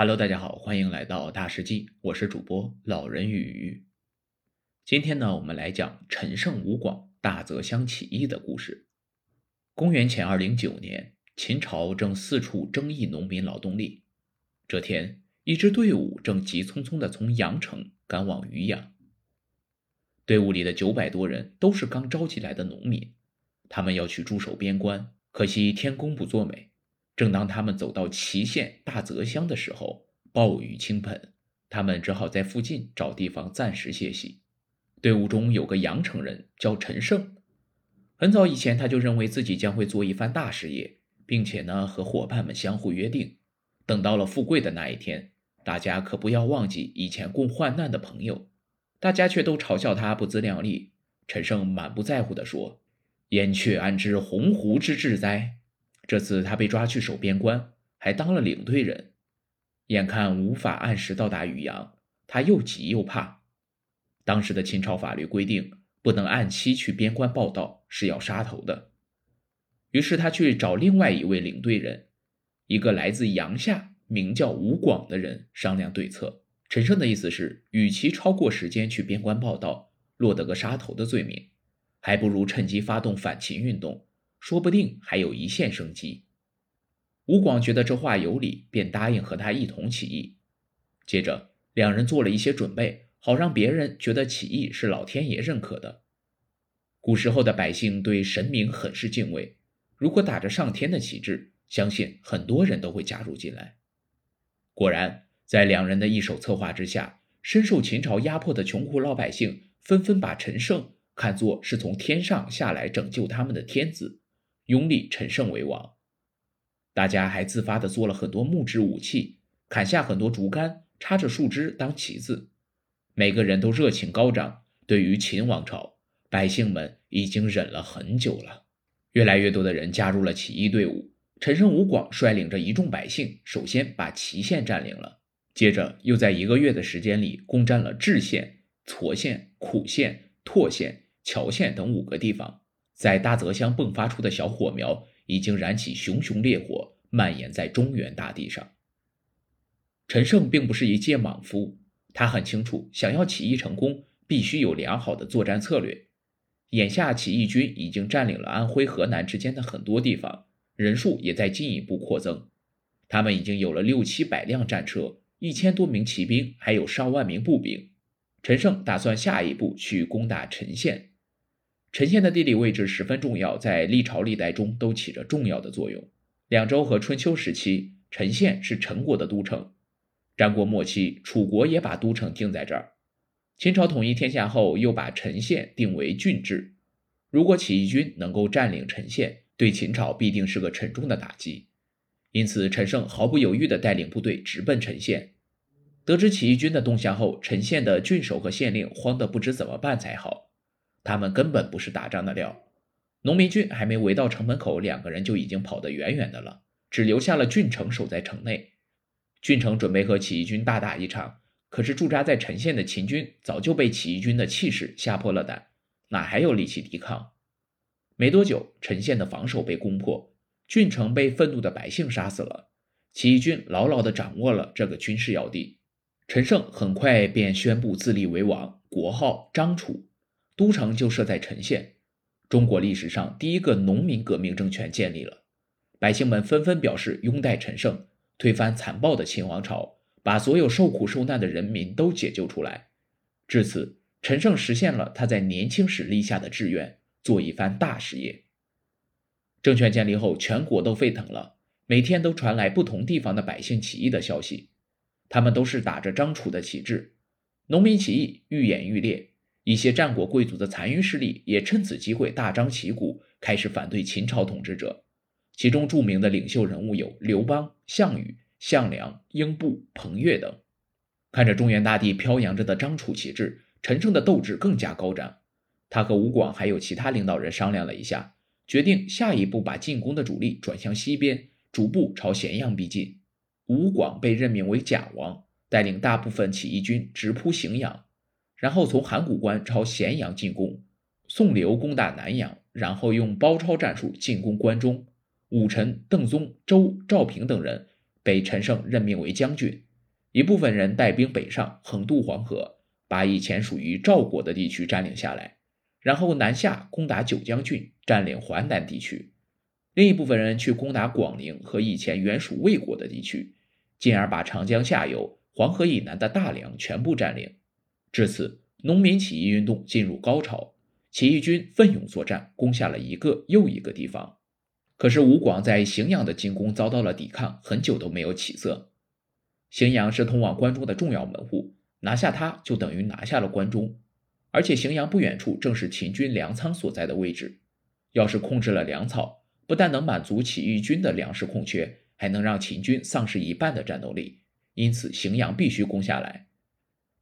Hello，大家好，欢迎来到大世纪，我是主播老人与鱼。今天呢，我们来讲陈胜吴广大泽乡起义的故事。公元前二零九年，秦朝正四处征役农民劳动力。这天，一支队伍正急匆匆地从阳城赶往渔阳。队伍里的九百多人都是刚招集来的农民，他们要去驻守边关。可惜天公不作美。正当他们走到祁县大泽乡的时候，暴雨倾盆，他们只好在附近找地方暂时歇息。队伍中有个阳城人叫陈胜，很早以前他就认为自己将会做一番大事业，并且呢和伙伴们相互约定，等到了富贵的那一天，大家可不要忘记以前共患难的朋友。大家却都嘲笑他不自量力。陈胜满不在乎地说：“燕雀安知鸿鹄之志哉？”这次他被抓去守边关，还当了领队人。眼看无法按时到达渔阳，他又急又怕。当时的秦朝法律规定，不能按期去边关报到，是要杀头的。于是他去找另外一位领队人，一个来自阳夏、名叫吴广的人商量对策。陈胜的意思是，与其超过时间去边关报道，落得个杀头的罪名，还不如趁机发动反秦运动。说不定还有一线生机。吴广觉得这话有理，便答应和他一同起义。接着，两人做了一些准备，好让别人觉得起义是老天爷认可的。古时候的百姓对神明很是敬畏，如果打着上天的旗帜，相信很多人都会加入进来。果然，在两人的一手策划之下，深受秦朝压迫的穷苦老百姓纷纷把陈胜看作是从天上下来拯救他们的天子。拥立陈胜为王，大家还自发地做了很多木质武器，砍下很多竹竿，插着树枝当旗子。每个人都热情高涨。对于秦王朝，百姓们已经忍了很久了。越来越多的人加入了起义队伍。陈胜、吴广率领着一众百姓，首先把祁县占领了，接着又在一个月的时间里攻占了治县、痤县、苦县、拓县、谯县等五个地方。在大泽乡迸发出的小火苗已经燃起熊熊烈火，蔓延在中原大地上。陈胜并不是一介莽夫，他很清楚，想要起义成功，必须有良好的作战策略。眼下起义军已经占领了安徽、河南之间的很多地方，人数也在进一步扩增。他们已经有了六七百辆战车，一千多名骑兵，还有上万名步兵。陈胜打算下一步去攻打陈县。陈县的地理位置十分重要，在历朝历代中都起着重要的作用。两周和春秋时期，陈县是陈国的都城。战国末期，楚国也把都城定在这儿。秦朝统一天下后，又把陈县定为郡治。如果起义军能够占领陈县，对秦朝必定是个沉重的打击。因此，陈胜毫不犹豫地带领部队直奔陈县。得知起义军的动向后，陈县的郡守和县令慌得不知怎么办才好。他们根本不是打仗的料，农民军还没围到城门口，两个人就已经跑得远远的了，只留下了郡城守在城内。郡城准备和起义军大打一场，可是驻扎在陈县的秦军早就被起义军的气势吓破了胆，哪还有力气抵抗？没多久，陈县的防守被攻破，郡城被愤怒的百姓杀死了，起义军牢牢地掌握了这个军事要地。陈胜很快便宣布自立为王，国号张楚。都城就设在陈县，中国历史上第一个农民革命政权建立了，百姓们纷纷表示拥戴陈胜，推翻残暴的秦王朝，把所有受苦受难的人民都解救出来。至此，陈胜实现了他在年轻时立下的志愿，做一番大事业。政权建立后，全国都沸腾了，每天都传来不同地方的百姓起义的消息，他们都是打着张楚的旗帜，农民起义愈演愈烈。一些战国贵族的残余势力也趁此机会大张旗鼓，开始反对秦朝统治者。其中著名的领袖人物有刘邦、项羽、项梁、英布、彭越等。看着中原大地飘扬着的张楚旗帜，陈胜的斗志更加高涨。他和吴广还有其他领导人商量了一下，决定下一步把进攻的主力转向西边，逐步朝咸阳逼近。吴广被任命为假王，带领大部分起义军直扑荥阳。然后从函谷关朝咸阳进攻，宋刘攻打南阳，然后用包抄战术进攻关中。武臣邓宗、周、赵平等人被陈胜任命为将军，一部分人带兵北上，横渡黄河，把以前属于赵国的地区占领下来，然后南下攻打九江郡，占领淮南地区；另一部分人去攻打广陵和以前原属魏国的地区，进而把长江下游、黄河以南的大梁全部占领。至此，农民起义运动进入高潮，起义军奋勇作战，攻下了一个又一个地方。可是吴广在荥阳的进攻遭到了抵抗，很久都没有起色。荥阳是通往关中的重要门户，拿下它就等于拿下了关中。而且荥阳不远处正是秦军粮仓所在的位置，要是控制了粮草，不但能满足起义军的粮食空缺，还能让秦军丧失一半的战斗力。因此，荥阳必须攻下来。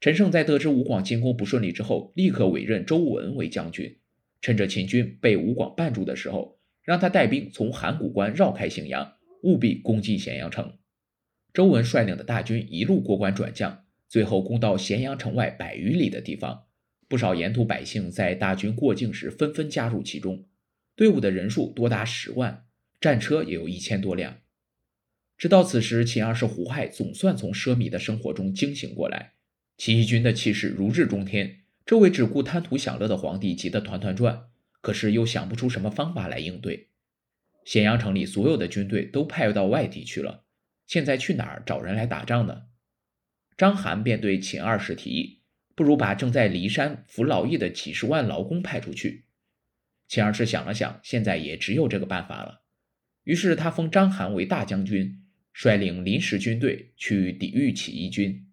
陈胜在得知吴广进攻不顺利之后，立刻委任周文为将军，趁着秦军被吴广绊住的时候，让他带兵从函谷关绕开荥阳，务必攻进咸阳城。周文率领的大军一路过关转将，最后攻到咸阳城外百余里的地方。不少沿途百姓在大军过境时纷纷加入其中，队伍的人数多达十万，战车也有一千多辆。直到此时，秦二世胡亥总算从奢靡的生活中惊醒过来。起义军的气势如日中天，这位只顾贪图享乐的皇帝急得团团转，可是又想不出什么方法来应对。咸阳城里所有的军队都派到外地去了。现在去哪儿找人来打仗呢？章邯便对秦二世提议，不如把正在骊山服劳役的几十万劳工派出去。秦二世想了想，现在也只有这个办法了。于是他封章邯为大将军，率领临时军队去抵御起义军。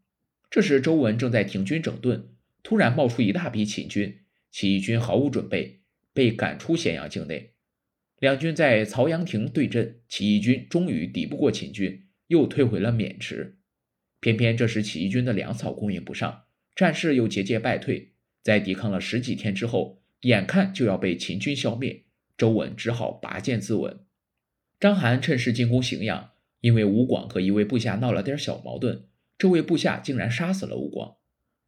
这时周文正在停军整顿，突然冒出一大批秦军，起义军毫无准备，被赶出咸阳境内。两军在曹阳亭对阵，起义军终于抵不过秦军。又退回了渑池，偏偏这时起义军的粮草供应不上，战事又节节败退，在抵抗了十几天之后，眼看就要被秦军消灭，周文只好拔剑自刎。章邯趁势进攻荥阳，因为吴广和一位部下闹了点小矛盾，这位部下竟然杀死了吴广，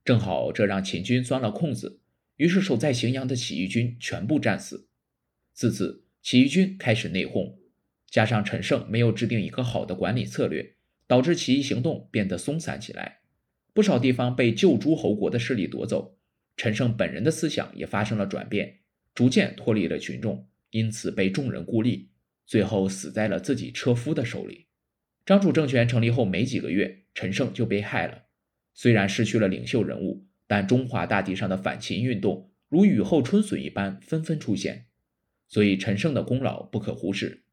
正好这让秦军钻了空子，于是守在荥阳的起义军全部战死。自此，起义军开始内讧。加上陈胜没有制定一个好的管理策略，导致起义行动变得松散起来，不少地方被旧诸侯国的势力夺走。陈胜本人的思想也发生了转变，逐渐脱离了群众，因此被众人孤立，最后死在了自己车夫的手里。张楚政权成立后没几个月，陈胜就被害了。虽然失去了领袖人物，但中华大地上的反秦运动如雨后春笋一般纷纷出现，所以陈胜的功劳不可忽视。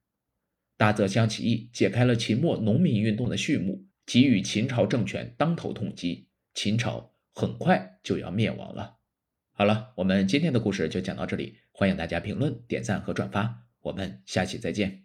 大泽乡起义解开了秦末农民运动的序幕，给予秦朝政权当头痛击，秦朝很快就要灭亡了。好了，我们今天的故事就讲到这里，欢迎大家评论、点赞和转发，我们下期再见。